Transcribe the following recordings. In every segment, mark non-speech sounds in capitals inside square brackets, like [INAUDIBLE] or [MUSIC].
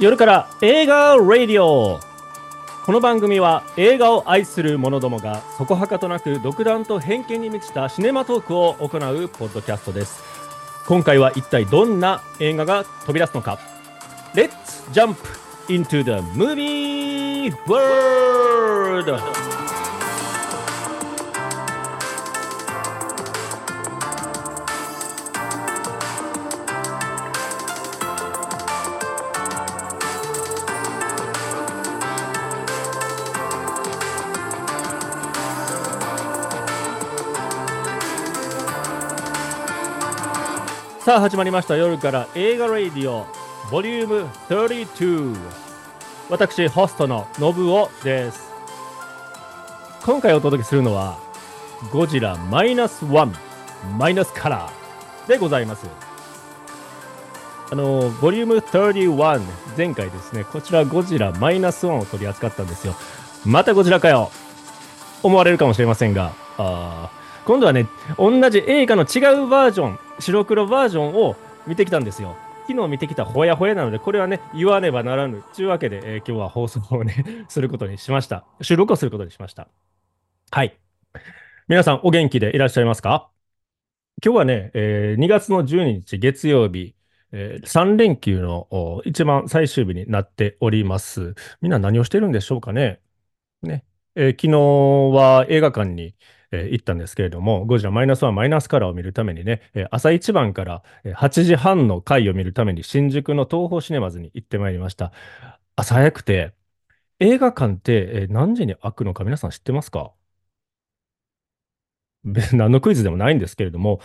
夜から映画ラディオ。この番組は映画を愛する者どもがそこはかとなく独断と偏見に満ちたシネマトークを行うポッドキャストです。今回は一体どんな映画が飛び出すのか。Let's jump into the movie world! さあ始まりました。夜から映画ラディオボリューム32私ホストのノブオです。今回お届けするのはゴジラマイナスワンマイナスカラーでございます。あのボリューム31前回ですねこちらゴジラマイナスワンを取り扱ったんですよ。またゴジラかよ。思われるかもしれませんがあ今度はね同じ映画の違うバージョン白黒バージョンを見てきたんですよ。昨日見てきたほやほやなので、これはね、言わねばならぬ。というわけで、えー、今日は放送をね、[LAUGHS] することにしました。収録をすることにしました。はい。皆さん、お元気でいらっしゃいますか？今日はね、えー、2月の12日月曜日、えー、3連休の一番最終日になっております。みんな何をしてるんでしょうかね？ね。えー、昨日は映画館に、えー、行ったんですけれども、ゴジラマイナスワンマイナスカラーを見るためにね、えー、朝一番から8時半の回を見るために新宿の東宝シネマズに行ってまいりました。朝早くて、映画館って、え、何時に開くのか皆さん知ってますか？何のクイズでもないんですけれども、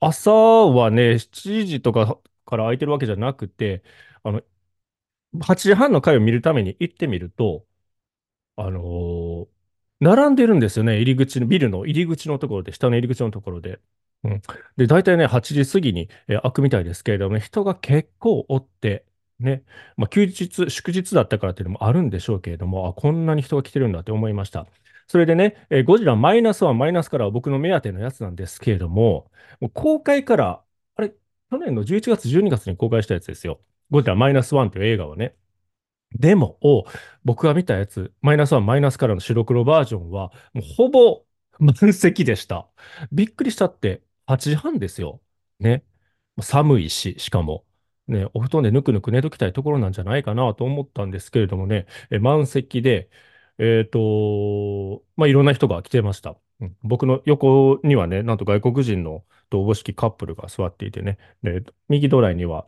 朝はね、7時とかから空いてるわけじゃなくて、あの、8時半の回を見るために行ってみると、あのー並んでるんですよね。入り口の、ビルの入り口のところで、下の入り口のところで。うん。で、大体ね、8時過ぎに、えー開くみたいですけれども、人が結構おって、ね、まあ、休日、祝日だったからっていうのもあるんでしょうけれども、あ、こんなに人が来てるんだって思いました。それでね、えーゴジラマイナスワンマイナスからは僕の目当てのやつなんですけれども、もう公開から、あれ、去年の11月、12月に公開したやつですよ。ゴジラマイナスワンという映画をね。でも、僕が見たやつ、マイナス1、マイナスからの白黒バージョンは、ほぼ満席でした。びっくりしたって、8時半ですよ。ね。寒いし、しかも。ね、お布団でぬくぬく寝ときたいところなんじゃないかなと思ったんですけれどもね、満席で、えっ、ー、と、まあ、いろんな人が来てました。僕の横にはね、なんと外国人の同母式カップルが座っていてね、で右隣には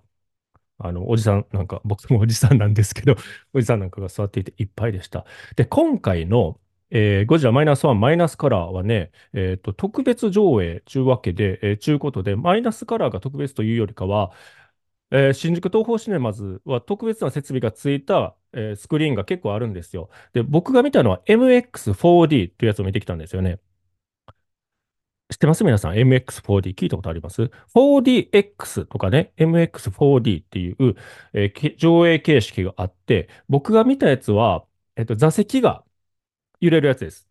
あの、おじさんなんか、僕もおじさんなんですけど、[LAUGHS] おじさんなんかが座っていていっぱいでした。で、今回の、えー、ゴジラマイナスワンマイナスカラーはね、え、ー、と、特別上映ちゅうわけで、えー、ちゅうことで、マイナスカラーが特別というよりかは、えー、新宿東宝シネマズは特別な設備がついた、えー、スクリーンが結構あるんですよ。で、僕が見たのは MX4D というやつを見てきたんですよね。知ってます？皆さん ?MX4D 聞いたことあります ?4DX とかね、MX4D っていう、えー、上映形式があって、僕が見たやつは、えっと、座席が揺れるやつです。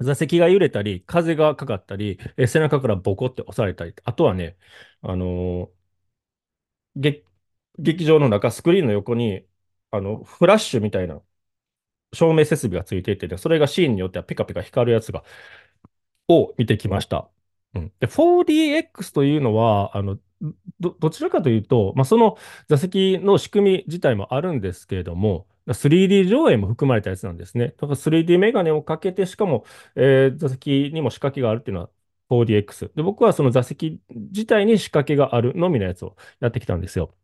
座席が揺れたり、風がかかったり、え背中からボコって押されたり、あとはね、あのー、劇場の中、スクリーンの横に、あの、フラッシュみたいな照明設備がついていて、それがシーンによってはピカピカ光るやつがを見てきました。うん、で 4DX というのは、あのどどちらかというと、まあ、その座席の仕組み自体もあるんですけれども、3D 上映も含まれたやつなんですね。だから 3D メガネをかけて、しかも、えー、座席にも仕掛けがあるっていうのは 4DX。で、僕はその座席自体に仕掛けがあるのみのやつをやってきたんですよ。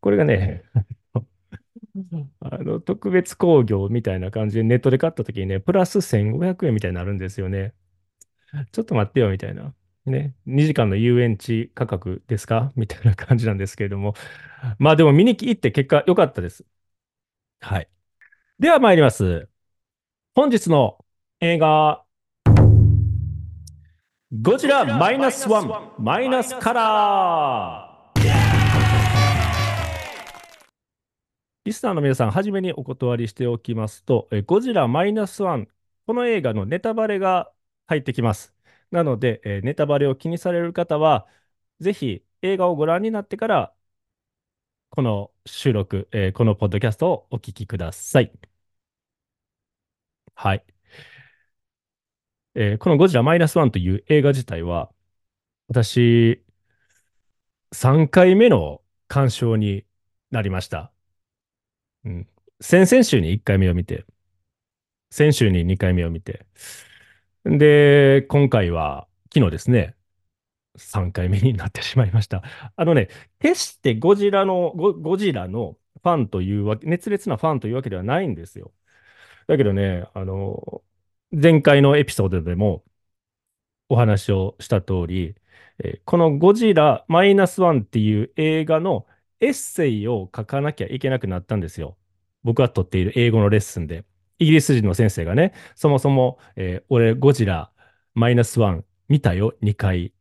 これがね、[LAUGHS] あの特別工業みたいな感じでネットで買った時にね、プラス1500円みたいになるんですよね。[LAUGHS] ちょっと待ってよみたいな。ね、2時間の遊園地価格ですか？みたいな感じなんですけれども。まあでも見に行って結果良かったです。はい。では参ります。本日の映画、ゴジラマイナスワンマイナスカラーリスナーの皆さん、はじめにお断りしておきますと、ゴジラマイナスワン、この映画のネタバレが入ってきます。なので、えー、ネタバレを気にされる方は、ぜひ映画をご覧になってからこの収録、えーこのポッドキャストをお聞きください。はい。えーこのゴジラマイナスワンという映画自体は、私、3回目の鑑賞になりました。うん。先々週に1回目を見て、先週に2回目を見て、で、今回は昨日ですね、3回目になってしまいました。あのね、決してゴジラの、ゴ、ゴジラのファンというわけ、熱烈なファンというわけではないんですよ。だけどね、あの、前回のエピソードでもお話をした通り、えこのゴジラマイナスワンっていう映画のエッセイを書かなきゃいけなくなったんですよ。僕が取っている英語のレッスンで。イギリス人の先生がね、そもそも、えー俺ゴジラマイナスワン見たよ、2回。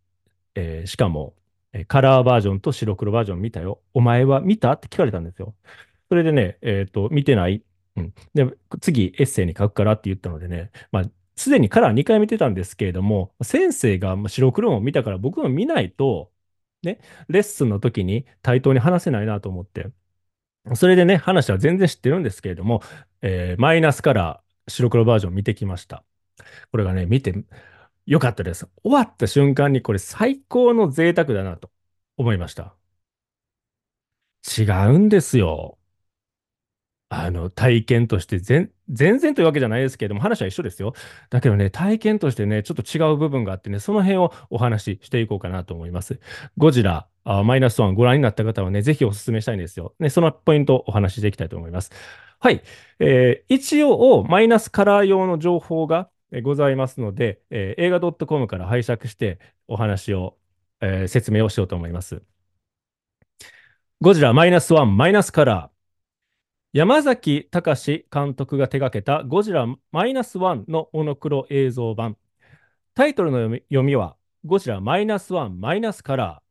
えーしかも、えーカラーバージョンと白黒バージョン見たよ。お前は見た？って聞かれたんですよ。それでね、えっと、見てない。うん。で、次エッセイに書くからって言ったのでね、まあ、すでにカラー2回見てたんですけれども、先生が白黒も見たから僕も見ないと、ね、レッスンの時に対等に話せないなと思って。それでね、話は全然知ってるんですけれども、えーマイナスカラー白黒バージョン見てきました。これがね、見てよかったです。終わった瞬間にこれ最高の贅沢だなと思いました。違うんですよ。あの、体験として全、全然というわけじゃないですけれども、話は一緒ですよ。だけどね、体験としてね、ちょっと違う部分があってね、その辺をお話ししていこうかなと思います。ゴジラ、マイナスワンご覧になった方はね、ぜひお勧めしたいんですよ。ね、そのポイントをお話ししていきたいと思います。はい。えー一応、マイナスカラー用の情報がございますので、えー映画 .com から拝借してお話を、えー説明をしようと思います。ゴジラマイナスワンマイナスカラー。山崎隆監督が手掛けたゴジラマイナスワンのモノクロ映像版。タイトルの読み読みは、ゴジラマイナスワンマイナスカラー。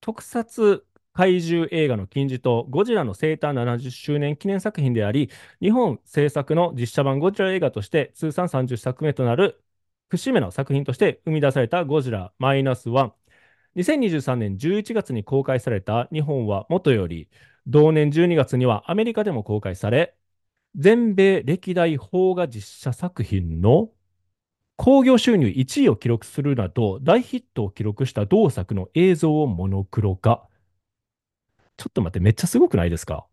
特撮怪獣映画の金字塔、ゴジラの生誕70周年記念作品であり、日本制作の実写版ゴジラ映画として通算30作目となる節目の作品として生み出されたゴジラマイナスワン。2023年11月に公開された日本はもとより、同年12月にはアメリカでも公開され、全米歴代邦画実写作品の興行収入1位を記録するなど、大ヒットを記録した同作の映像をモノクロ化。ちょっと待って、めっちゃすごくないですか？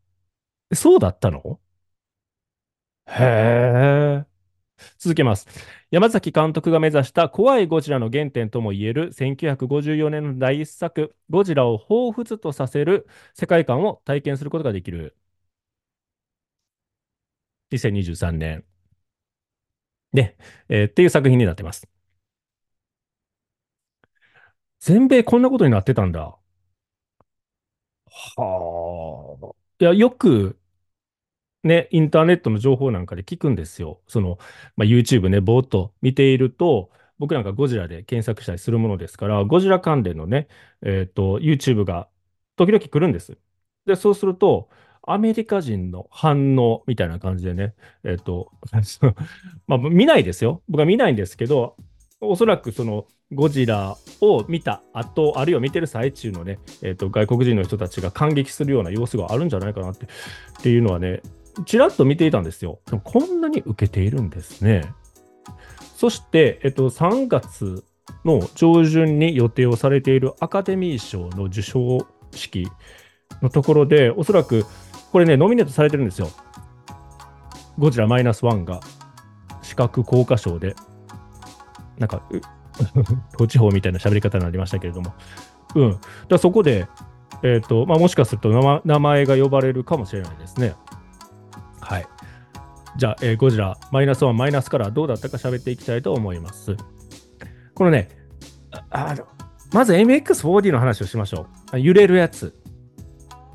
そうだったの？へえ。続けます。山崎監督が目指した怖いゴジラの原点ともいえる1954年の第一作、ゴジラを彷彿とさせる世界観を体験することができる。2023年。ね、えーっていう作品になってます。全米こんなことになってたんだ。はあ。いや、よく、ね、インターネットの情報なんかで聞くんですよ。その、まあ、YouTube ね、ぼーっと見ていると、僕なんかゴジラで検索したりするものですから、ゴジラ関連のね、えっと、YouTube が時々来るんです。で、そうすると、アメリカ人の反応みたいな感じでね、えっと、[LAUGHS] まあ、見ないですよ。僕は見ないんですけど、おそらくそのゴジラを見た後、あるいは見てる最中のね、えっと、外国人の人たちが感激するような様子があるんじゃないかなってっていうのはね、ちらっと見ていたんですよ。でもこんなに受けているんですね。そして、えっと、3月の上旬に予定をされているアカデミー賞の授賞式のところで、おそらくこれね、ノミネートされてるんですよ。ゴジラマイナスワンが視覚効果賞で、なんか、う土地方みたいな喋り方になりましたけれども、うん。だそこで、えっ、と、まあ、もしかすると名前名前が呼ばれるかもしれないですね。はい。じゃあ、えーゴジラマイナスワンマイナスからどうだったか喋っていきたいと思います。このね、あまず MX4D の話をしましょう。あ揺れるやつ。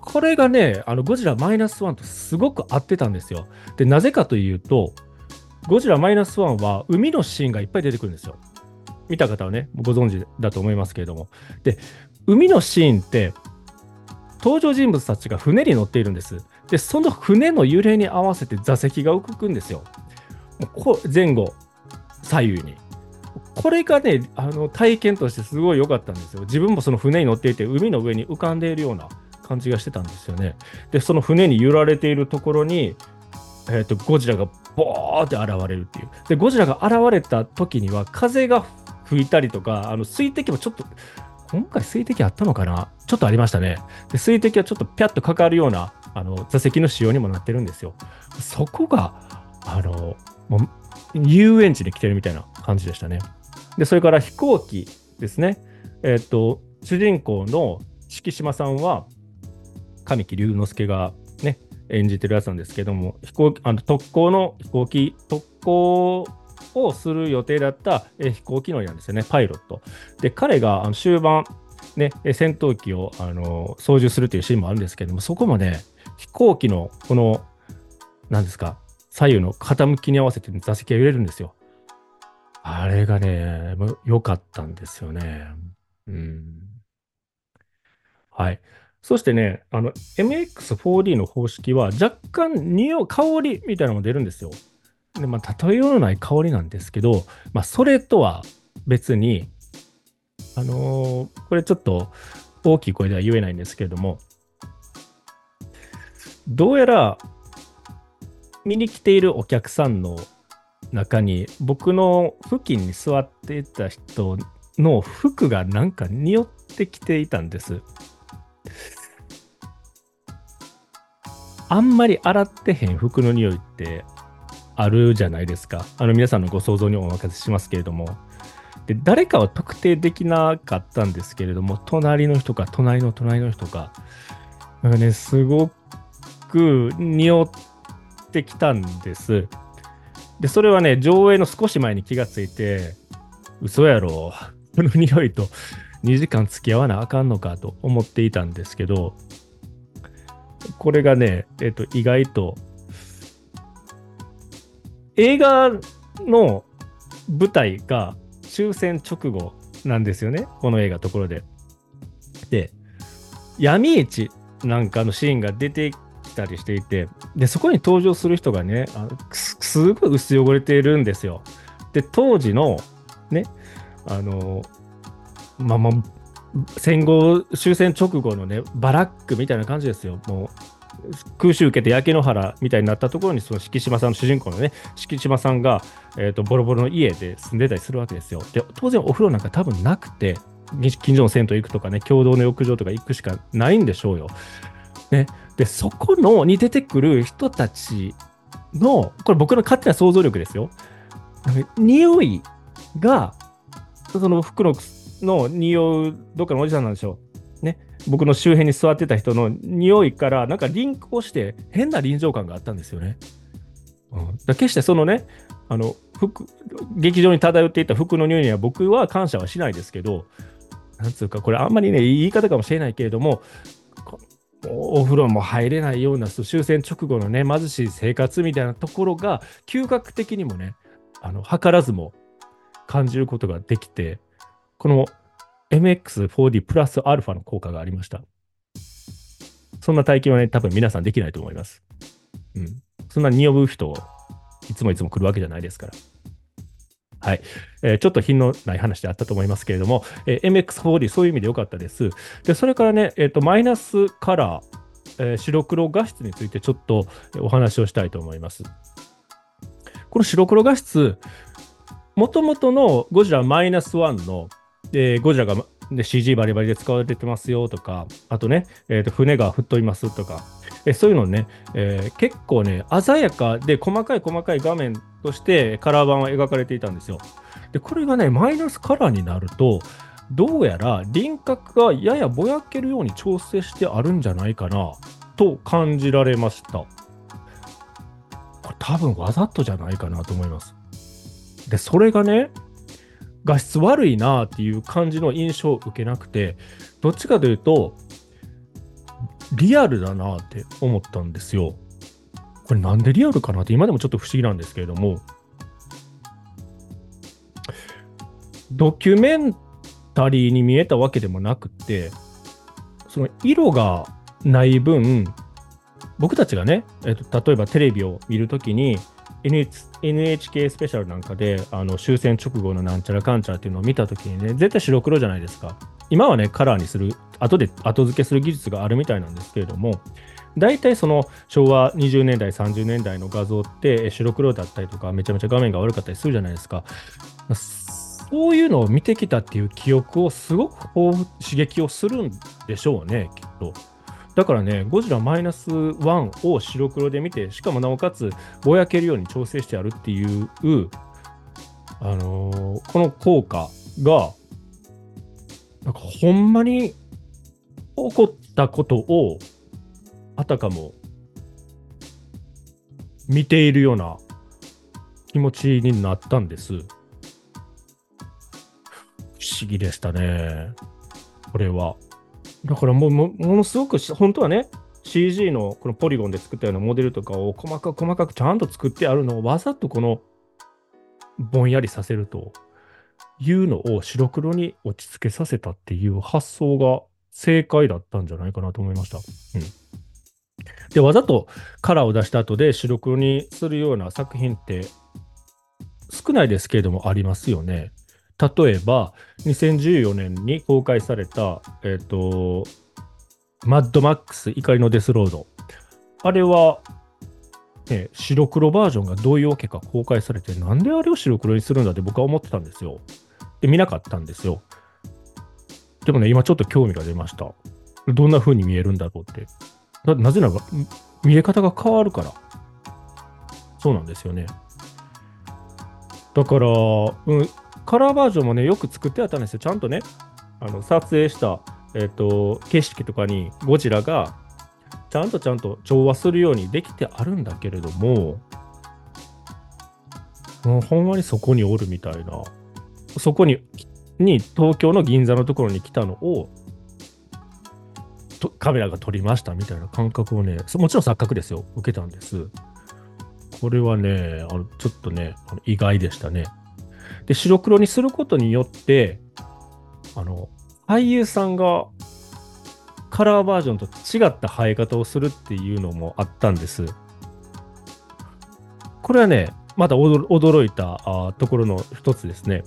これがね、あのゴジラマイナスワンとすごく合ってたんですよ。で、なぜかというと、ゴジラマイナスワンは海のシーンがいっぱい出てくるんですよ。見た方はね、ご存知だと思いますけれども。で、海のシーンって、登場人物たちが船に乗っているんです。で、その船の揺れに合わせて座席が動くんですよ。もうこ前後、左右に。これがね、あの体験としてすごい良かったんですよ。自分もその船に乗っていて、海の上に浮かんでいるような感じがしてたんですよね。で、その船に揺られているところに、えーと、ゴジラがボーって現れるっていう。で、ゴジラが現れた時には風が吹いたりとか、あの水滴もちょっと、今回水滴あったのかな？ちょっとありましたね。で水滴はちょっとピャッとかかるようなあの座席の仕様にもなってるんですよ。そこが、あの、もう遊園地で来てるみたいな感じでしたね。で、それから飛行機ですね。えっ、ー、と、主人公の敷島さんは、神木隆之介がね、演じてるやつなんですけども、飛行あの特攻の飛行機、特攻をする予定だったえ飛行機乗りなんですよね、パイロット。で、彼があの終盤、ね、戦闘機をあの操縦するというシーンもあるんですけども、そこもね、飛行機のこの、なんですか、左右の傾きに合わせて座席が揺れるんですよ。あれがね、良かったんですよね。うん。はい。そしてね、あの、MX4D の方式は若干匂う、香りみたいなのも出るんですよ。で、まあ、例えようのない香りなんですけど、まあ、それとは別に、あのー、これちょっと大きい声では言えないんですけれども、どうやら見に来ているお客さんの中に僕の付近に座っていた人の服がなんか匂ってきていたんです。あんまり洗ってへん服の匂いってあるじゃないですか。あの皆さんのご想像にお任せしますけれども。で、誰かは特定できなかったんですけれども、隣の人か隣の隣の人か、なんかね、すごく匂ってきたんです。で、それはね、上映の少し前に気がついて、嘘やろ、この匂いと2時間付き合わなあかんのかと思っていたんですけど、これがね、えっ、と、意外と、映画の舞台が終戦直後なんですよね、この映画ところで。で、闇市なんかのシーンが出てきたりしていて、で、そこに登場する人がね、あのすごい薄汚れているんですよ。で、当時の、ね、あの、まあまあ、戦後終戦直後のねバラックみたいな感じですよもう空襲受けて焼け野原みたいになったところにその敷島さんの主人公のね敷島さんが、えーと、ボロボロの家で住んでたりするわけですよ。で当然お風呂なんか多分なくて近所の銭湯行くとかね共同の浴場とか行くしかないんでしょうよ、ね、でそこのに出てくる人たちのこれ僕の勝手な想像力ですよ。匂いがその服のの匂うどっかのおじさんなんでしょう。僕の周辺に座ってた人の匂いからなんかリンクをして変な臨場感があったんですよね。うん、だ決してそのね、あの服劇場に漂っていた服の匂いには僕は感謝はしないですけど、なんつうか、これあんまりね、言い方かもしれないけれども、お風呂も入れないような終戦直後のね、貧しい生活みたいなところが、嗅覚的にもね、あの図らずも感じることができて、この MX4D プラスアルファの効果がありました。そんな体験はね、多分皆さんできないと思います。うん。そんなに呼ぶ人、いつもいつも来るわけじゃないですから。はい。えー、ちょっと品のない話であったと思いますけれども、えー、MX4D、そういう意味で良かったです。で、それからね、えっ、ー、と、マイナスカラー、えー、白黒画質についてちょっとお話をしたいと思います。この白黒画質、もともとのゴジラマイナス1ので、ゴジラがで CG バリバリで使われてますよとか、あとね、えー、と船が吹っ飛びますとか、えそういうのね、えー、結構ね、鮮やかで細かい細かい画面としてカラー版は描かれていたんですよ。で、これがね、マイナスカラーになると、どうやら輪郭がややぼやけるように調整してあるんじゃないかなと感じられました。これ多分わざとじゃないかなと思います。で、それがね、画質悪いなっていう感じの印象を受けなくて、どっちかというと、リアルだなって思ったんですよ。これなんでリアルかなって今でもちょっと不思議なんですけれども、ドキュメンタリーに見えたわけでもなくて、その色がない分、僕たちがね、えっと、例えばテレビを見るときに、NHK スペシャルなんかであの終戦直後のなんちゃらかんちゃらっていうのを見たときにね、絶対白黒じゃないですか。今はね、カラーにする、後で後付けする技術があるみたいなんですけれども、大体その昭和20年代、30年代の画像って白黒だったりとか、めちゃめちゃ画面が悪かったりするじゃないですか。そういうのを見てきたっていう記憶をすごく刺激をするんでしょうね、きっと。だからね、ゴジラマイナス1を白黒で見て、しかもなおかつぼやけるように調整してやるっていう、あのー、この効果が、なんかほんまに起こったことをあたかも見ているような気持ちになったんです。不思議でしたね。これは。だからもうものすごく本当はね CG のこのポリゴンで作ったようなモデルとかを細かく細かくちゃんと作ってあるのをわざとこのぼんやりさせるというのを白黒に落ち着けさせたっていう発想が正解だったんじゃないかなと思いました。うんで、わざとカラーを出した後で白黒にするような作品って少ないですけれどもありますよね。例えば、2014年に公開された、えっ、ー、と、マッドマックス怒りのデスロード。あれは、ね、白黒バージョンがどういうわけか公開されて、なんであれを白黒にするんだって僕は思ってたんですよ。で、見なかったんですよ。でもね、今ちょっと興味が出ました。どんな風に見えるんだろうって。なぜなら見え方が変わるから。そうなんですよね。だから、うん、カラーバージョンもね、よく作ってあったんですよ。ちゃんとね、あの撮影した、えーと、景色とかにゴジラがちゃんとちゃんと調和するようにできてあるんだけれども、もうほんまにそこにおるみたいな、そこにに東京の銀座のところに来たのをとカメラが撮りましたみたいな感覚をね、もちろん錯覚ですよ、受けたんです。これはね、あのちょっとね、意外でしたね。で、白黒にすることによって、あの、俳優さんがカラーバージョンと違った生え方をするっていうのもあったんです。これはね、また驚いたところの一つですね。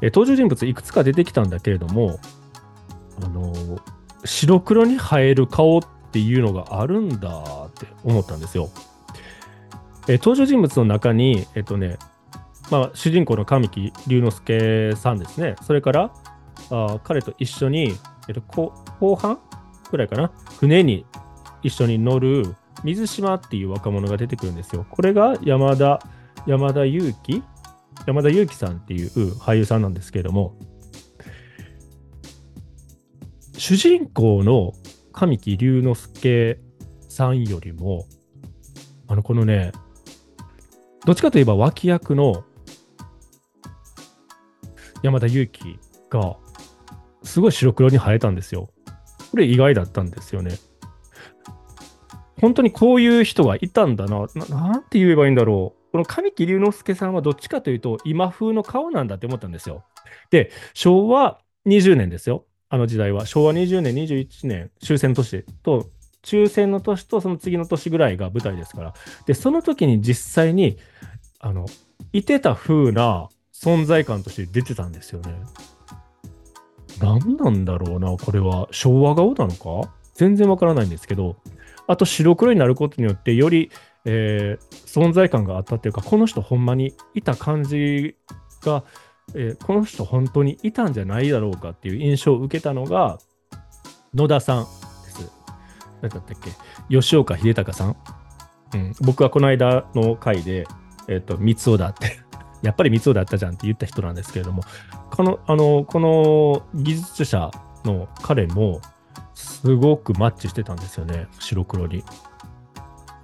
え登場人物いくつか出てきたんだけれども、あの白黒に映える顔っていうのがあるんだって思ったんですよ。え登場人物の中に、えっとね、まあ、主人公の神木隆之介さんですね。それからあ彼と一緒に、えっと、後半くらいかな、船に一緒に乗る水島っていう若者が出てくるんですよ。これが山田、山田裕貴？山田裕貴さんっていう俳優さんなんですけれども、主人公の神木隆之介さんよりも、あの、このね、どっちかといえば脇役の山田裕貴が、すごい白黒に生えたんですよ。これ意外だったんですよね。本当にこういう人がいたんだな。なんて言えばいいんだろう。この神木隆之介さんはどっちかというと、今風の顔なんだって思ったんですよ。で、昭和20年ですよ。あの時代は昭和20年、21年、終戦の年と、終戦の年とその次の年ぐらいが舞台ですから、で、その時に実際に、あの、いてた風な存在感として出てたんですよね。何なんだろうな、これは。昭和顔なのか？全然わからないんですけど、あと白黒になることによって、より、えー、存在感があったっていうか、この人ほんまにいた感じがえー、この人本当にいたんじゃないだろうかっていう印象を受けたのが野田さんです。何だったっけ？吉岡秀隆さん、うん、僕はこの間の回で、えっ、ー、と、三尾だってやっぱり三尾だったじゃんって言った人なんですけれども、この、あの、この技術者の彼も、すごくマッチしてたんですよね、白黒に。こ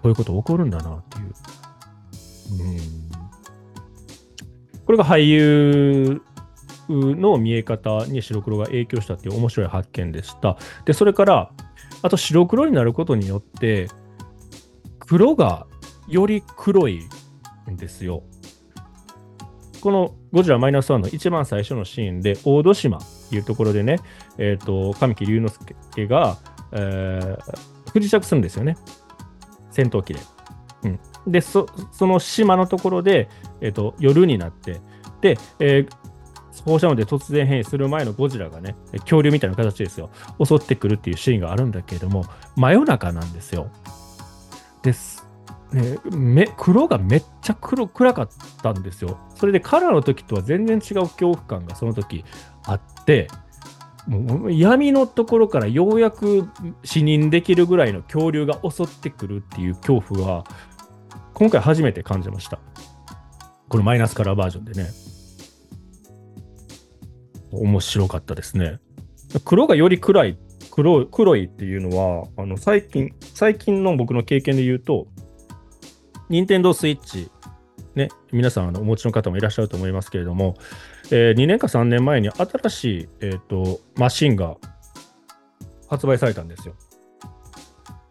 ういうこと起こるんだなっていう。うんこれが俳優の見え方に白黒が影響したっていう面白い発見でした。で、それから、あと白黒になることによって、黒がより黒いんですよ。このゴジラマイナスワンの一番最初のシーンで、大戸島っていうところでね、えっ、ー、と、神木隆之介が、えー、不時着するんですよね。戦闘機で。うん。で、そその島のところで、えーと、夜になって、で、えー、放射能で突然変異する前のゴジラがね、恐竜みたいな形ですよ、襲ってくるっていうシーンがあるんだけれども、真夜中なんですよ。です。ね、め黒がめっちゃ黒暗かったんですよ。それでカラーの時とは全然違う恐怖感がその時あって、もう闇のところからようやく死認できるぐらいの恐竜が襲ってくるっていう恐怖は今回初めて感じました。このマイナスカラーバージョンでね。面白かったですね。黒がより暗い、黒黒いっていうのは、あの最近、最近の僕の経験で言うと、任天堂スイッチ、ね、皆さんあのお持ちの方もいらっしゃると思いますけれども、えー、2年か3年前に新しい、えーと、マシンが発売されたんですよ。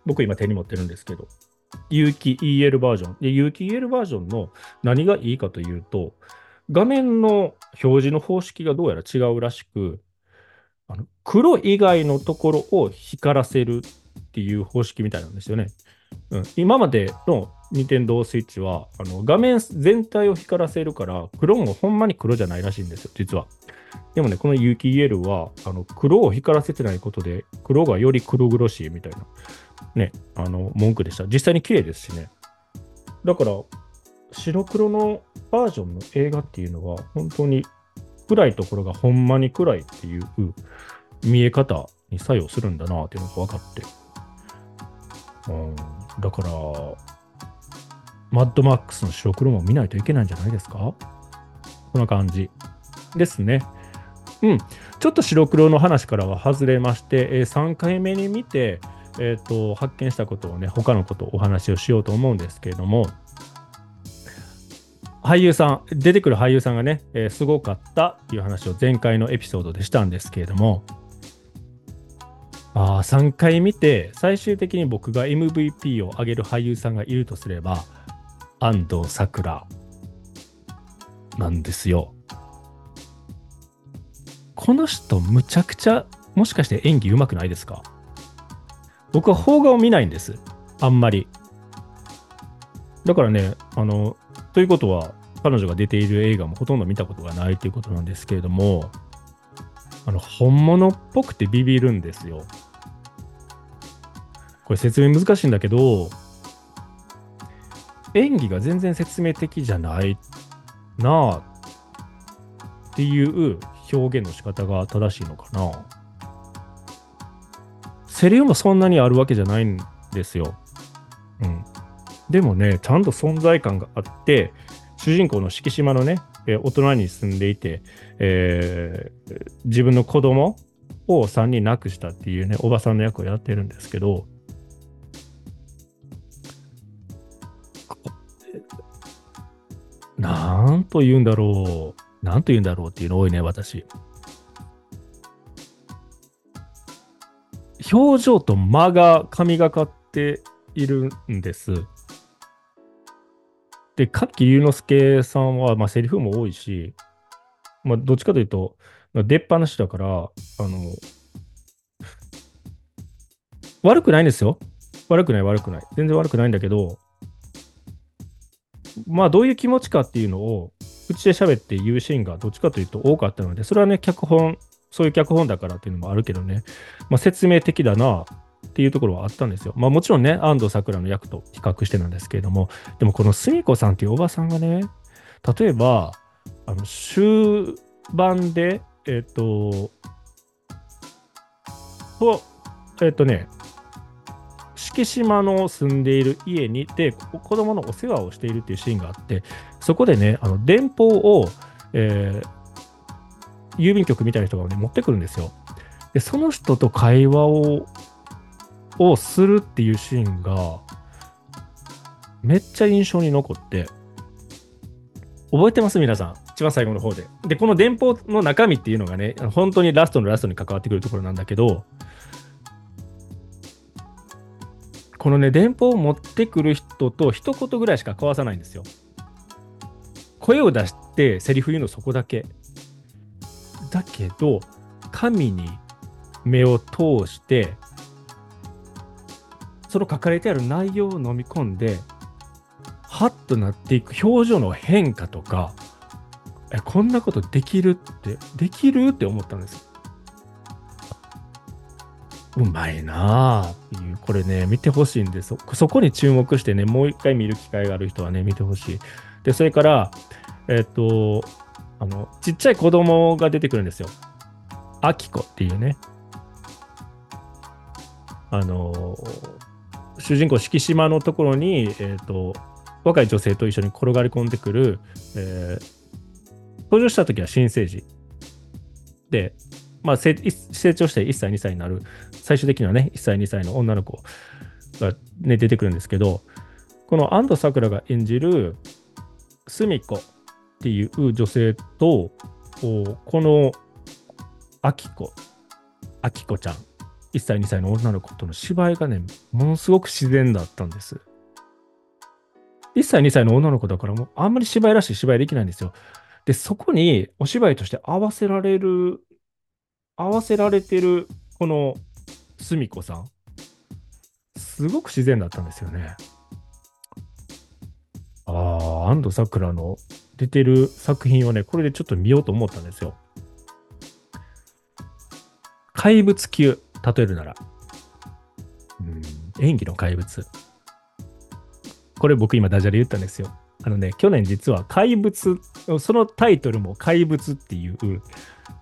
僕今手に持ってるんですけど、有機 EL バージョン。で、有機 EL バージョンの何がいいかというと、画面の表示の方式がどうやら違うらしく、あの黒以外のところを光らせるっていう方式みたいなんですよね。うん、今までの任天堂スイッチはあの画面全体を光らせるから黒もほんまに黒じゃないらしいんですよ実は。でもねこの有機 EL はあの黒を光らせてないことで黒がより黒々しいみたいなねあの文句でした。実際に綺麗ですしね。だから白黒のバージョンの映画っていうのは本当に暗いところがほんまに暗いっていう見え方に作用するんだなっていうのが分かって、うん、だからマッドマックスの白黒も見ないといけないんじゃないですか？こんな感じですね。うん。ちょっと白黒の話からは外れまして、えー、3回目に見て、えーと、発見したことをね、他のことお話をしようと思うんですけれども、俳優さん、出てくる俳優さんがね、えー、すごかったっていう話を前回のエピソードでしたんですけれども、あ3回見て、最終的に僕が MVP を上げる俳優さんがいるとすれば、安藤サクラなんですよ。この人、むちゃくちゃ、もしかして演技うまくないですか？僕は邦画を見ないんです。あんまり。だからね、あの、ということは、彼女が出ている映画もほとんど見たことがないということなんですけれども、あの、本物っぽくてビビるんですよ。これ説明難しいんだけど、演技が全然説明的じゃないなあっていう表現の仕方が正しいのかな。セリフもそんなにあるわけじゃないんですよ。うん。でもね、ちゃんと存在感があって、主人公の敷島のね、え大人に住んでいて、えー、自分の子供を3人亡くしたっていうね、おばさんの役をやってるんですけど、なんと言うんだろう。なんと言うんだろうっていうの多いね、私。表情と間が神がかっているんです。で、かっき龍之介さんは、まあ、セリフも多いし、まあ、どっちかというと、出っ放しだから、あの、悪くないんですよ。悪くない、悪くない。全然悪くないんだけど、まあ、どういう気持ちかっていうのを、口で喋って言うシーンがどっちかというと多かったので、それはね、脚本、そういう脚本だからっていうのもあるけどね、まあ、説明的だなっていうところはあったんですよ。まあ、もちろんね、安藤サクラの役と比較してなんですけれども、でもこのすみこさんっていうおばさんがね、例えば、あの終盤で、えっ、と、と、えっ、とね、敷島の住んでいる家にで子供のお世話をしているっていうシーンがあってそこでねあの電報を、えー、郵便局みたいな人が、ね、持ってくるんですよ。でその人と会話ををするっていうシーンがめっちゃ印象に残って覚えてます？皆さん。一番最後の方で。でこの電報の中身っていうのがね本当にラストのラストに関わってくるところなんだけどこのね、電報を持ってくる人と一言ぐらいしか交わさないんですよ。声を出してセリフ言うのそこだけ。だけど、神に目を通して、その書かれてある内容を飲み込んで、はっとなっていく表情の変化とか、え、こんなことできるって、できるって思ったんです。うまいなあっていう、これね、見てほしいんです。そこに注目してね、もう一回見る機会がある人はね、見てほしい。で、それから、えっ、と、あの、ちっちゃい子供が出てくるんですよ。アキコっていうね。あの、主人公、敷島のところに、えっ、と、若い女性と一緒に転がり込んでくる、えー、登場した時は新生児で、まあ、成長して1歳、2歳になる、最終的にはね、1歳、2歳の女の子が、ね、出てくるんですけど、この安藤サクラが演じるすみこっていう女性と、このあきこ、あきこちゃん、1歳、2歳の女の子との芝居がね、ものすごく自然だったんです。1歳、2歳の女の子だから、もうあんまり芝居らしい芝居できないんですよ。で、そこにお芝居として合わせられる、合わせられてる、このすみこさん。すごく自然だったんですよね。ああ、安藤サクラの出てる作品をね、これでちょっと見ようと思ったんですよ。怪物級、例えるなら。うん、演技の怪物。これ僕今ダジャレ言ったんですよ。あのね、去年実は怪物、そのタイトルも怪物っていう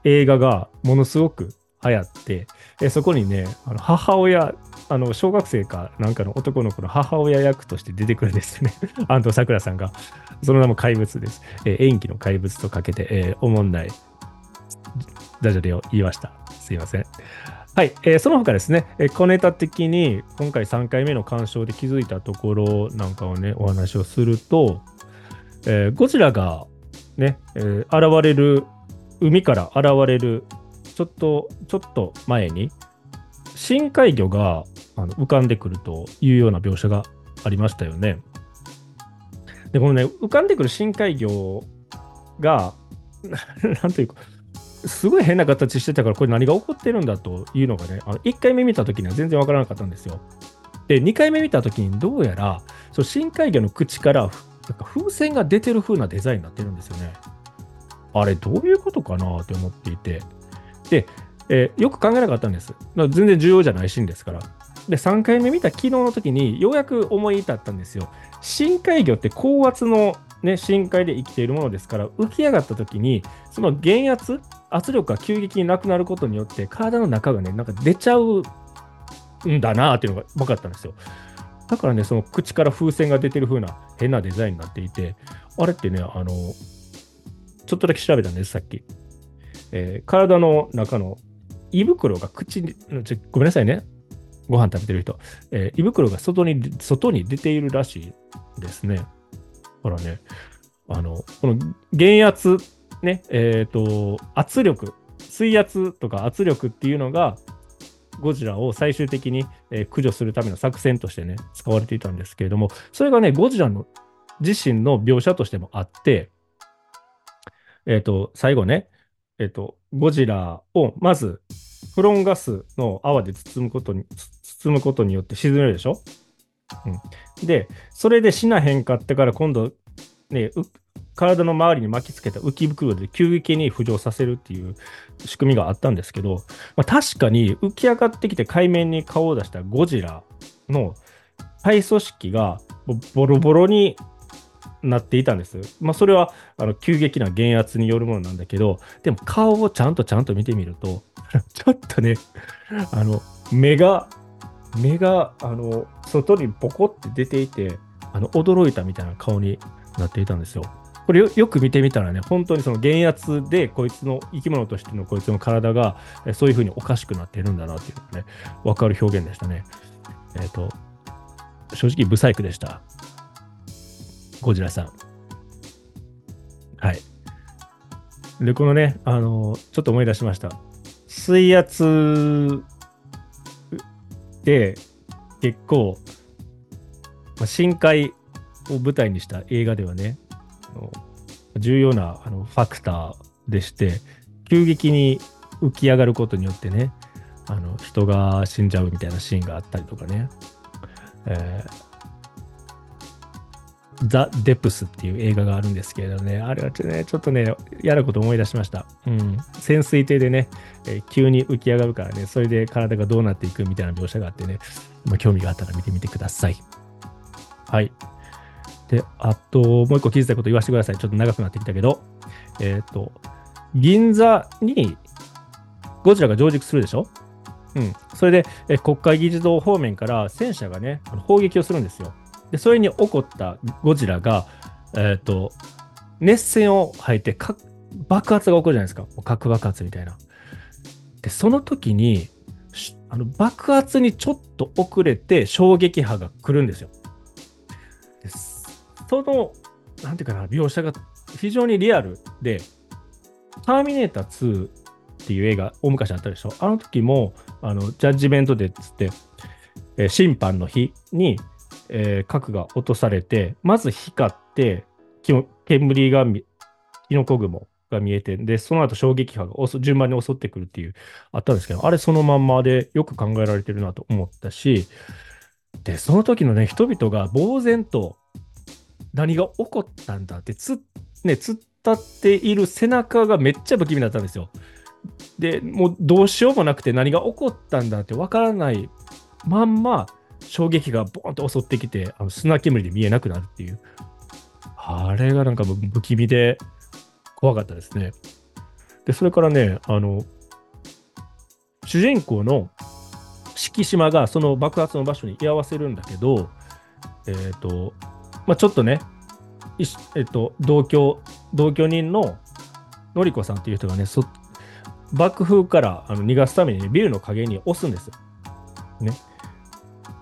映画がものすごく流行って、えそこにね、あの母親、あの小学生かなんかの男の子の母親役として出てくるんですよね。[LAUGHS] 安藤サクラさんが。その名も怪物です。え演技の怪物とかけて、えー、おもんないダジャレを言いました。すいません。はい、えー、その他ですね、えー、小ネタ的に今回3回目の鑑賞で気づいたところなんかをね、お話をすると、えー、ゴジラがね、え、現れる、海から現れる、ちょっと、ちょっと前に、深海魚があの浮かんでくるというような描写がありましたよね。で、このね、浮かんでくる深海魚が、[LAUGHS] なんというか、すごい変な形してたから、これ何が起こってるんだというのがね、あの1回目見た時には全然わからなかったんですよ。で、2回目見た時にどうやら、その深海魚の口からなんか風船が出てる風なデザインになってるんですよね。あれ、どういうことかなって思っていて。で、えー、よく考えなかったんです。全然重要じゃないシーンですから。で、3回目見た昨日の時にようやく思い至ったんですよ。深海魚って高圧のね、深海で生きているものですから、浮き上がった時に、その減圧、圧力が急激になくなることによって、体の中がね、なんか出ちゃうんだなっていうのが分かったんですよ。だからね、その口から風船が出てる風な変なデザインになっていて、あれってね、あの、ちょっとだけ調べたんです、さっき。えー、体の中の胃袋が口に、ごめんなさいね。ご飯食べてる人。えー、胃袋が外に、外に出ているらしいですね。からね、あの、この減圧、ね、えっ、ー、と、圧力、水圧とか圧力っていうのが、ゴジラを最終的に、駆除するための作戦としてね、使われていたんですけれども、それがね、ゴジラの自身の描写としてもあって、えっ、ー、と、最後ね、えっ、ー、と、ゴジラをまず、フロンガスの泡で包むことに、包むことによって沈めるでしょ？うん、で、それで死なへんかってから今度、ね、体の周りに巻きつけた浮き袋で急激に浮上させるっていう仕組みがあったんですけど、まあ、確かに浮き上がってきて海面に顔を出したゴジラの肺組織がボロボロになっていたんです。まあ、それはあの急激な減圧によるものなんだけど、でも顔をちゃんとちゃんと見てみると、[LAUGHS] ちょっとね、あの目が目があの外にボコって出ていてあの驚いたみたいな顔になっていたんですよ。これよく見てみたらね、本当にその減圧でこいつの生き物としてのこいつの体がそういうふうにおかしくなっているんだなっていうのがね、わかる表現でしたね。えっ、ー、と、正直ブサイクでした。ゴジラさん。はい。で、このね、あの、ちょっと思い出しました。水圧で、結構、まあ、深海を舞台にした映画ではね、重要なあのファクターでして、急激に浮き上がることによってね、あの人が死んじゃうみたいなシーンがあったりとかね、えザ・デプスっていう映画があるんですけれどね、あれはちょ,、ね、ちょっとね、嫌なこと思い出しました。うん。潜水艇でね、えー、急に浮き上がるからね、それで体がどうなっていくみたいな描写があってね、まあ、興味があったら見てみてください。はい。で、あと、もう一個気づいたこと言わせてください。ちょっと長くなってきたけど、えっ、ー、と、銀座にゴジラが上陸するでしょ？うん。それで、え国会議事堂方面から戦車がね、砲撃をするんですよ。で、それに起こったゴジラが、え、ー、と、熱線を吐いて爆発が起こるじゃないですか。核爆発みたいな。で、その時に、あの爆発にちょっと遅れて衝撃波が来るんですよ。その、なんていうかな、描写が非常にリアルで、ターミネーター2っていう映画、大昔あったでしょ。あの時も、あの、ジャッジメントでっつって、え、審判の日に、えー、核が落とされて、まず光って、煙がキノコ雲が見えて、で、その後衝撃波が順番に襲ってくるっていう、あったんですけど、あれそのまんまでよく考えられてるなと思ったし、で、その時のね、人々が呆然と何が起こったんだってつ、ね、突っ立っている背中がめっちゃ不気味だったんですよ。で、もうどうしようもなくて何が起こったんだってわからないまんま衝撃がボーンと襲ってきて、あの砂煙で見えなくなるっていう。あれがなんか不気味で怖かったですね。で、それからね、あの、主人公の敷島がその爆発の場所に居合わせるんだけど、えっ、ー、と、まあ、ちょっとね、えっと、同居、同居人ののりこさんっていう人がね、そ爆風からあの逃がすために、ね、ビルの陰に押すんですよ。ね。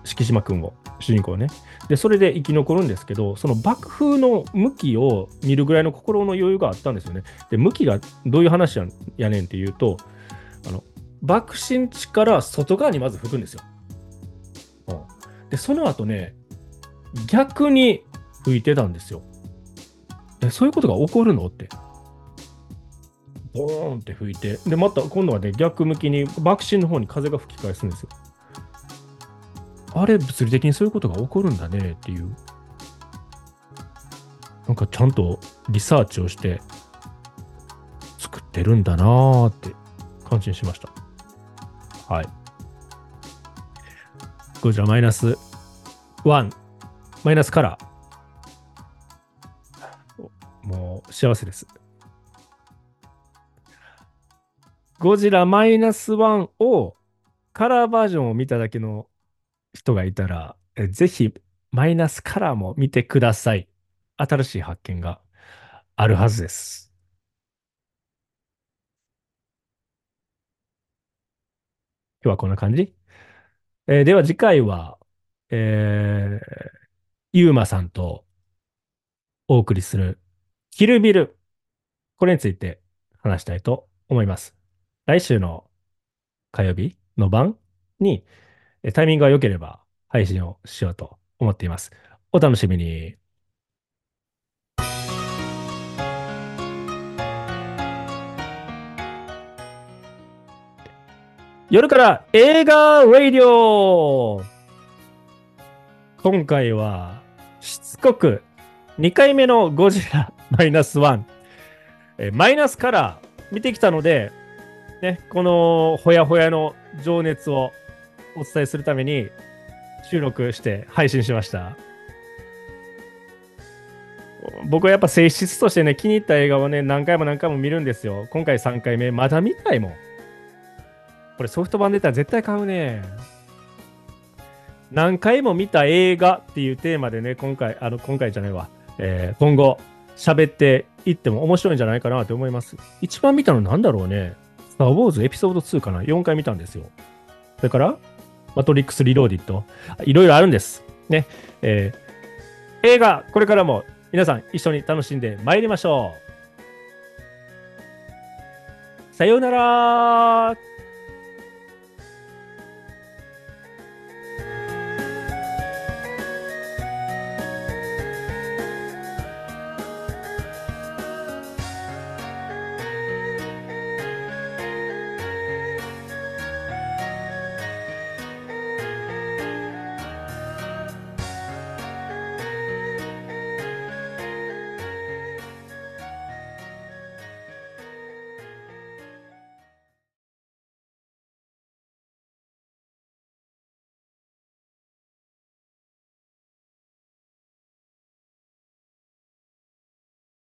敷島君を、主人公をね。で、それで生き残るんですけど、その爆風の向きを見るぐらいの心の余裕があったんですよね。で、向きがどういう話やねんっていうと、あの爆心地から外側にまず吹くんですよ。うん、で、その後ね、逆に吹いてたんですよ。え、そういうことが起こるのって。ボーンって吹いて、で、また今度はね、逆向きに爆心の方に風が吹き返すんですよ。あれ、物理的にそういうことが起こるんだねっていう。なんかちゃんとリサーチをして作ってるんだなーって感心しました。はい。こちらマイナス1、マイナスカラー。もう幸せです。ゴジラマイナス1をカラーバージョンを見ただけの人がいたら、ぜひマイナスカラーも見てください。新しい発見があるはずです。今日はこんな感じ、えー、では次回は、えー、ゆうまさんとお送りするキルビル。これについて話したいと思います。来週の火曜日の晩にタイミングが良ければ配信をしようと思っています。お楽しみに。夜から映画ラディオ今回はしつこく2回目のゴジラ [LAUGHS] マイナス1マイナスカラー見てきたので、ね、このほやほやの情熱をお伝えするために収録して配信しました。僕はやっぱ性質としてね、気に入った映画をね、何回も何回も見るんですよ。今回3回目、まだ見たいもん。これソフト版出たら絶対買うね。何回も見た映画っていうテーマでね、今回、あの、今回じゃないわ。えー、今後、喋っていっても面白いんじゃないかなと思います。一番見たのなんだろうね。スター・ウォーズエピソード2かな ?4 回見たんですよ。それから、マトリックス・リローディット、いろいろあるんです。ね。えー、映画、これからも皆さん一緒に楽しんでまいりましょう。さようなら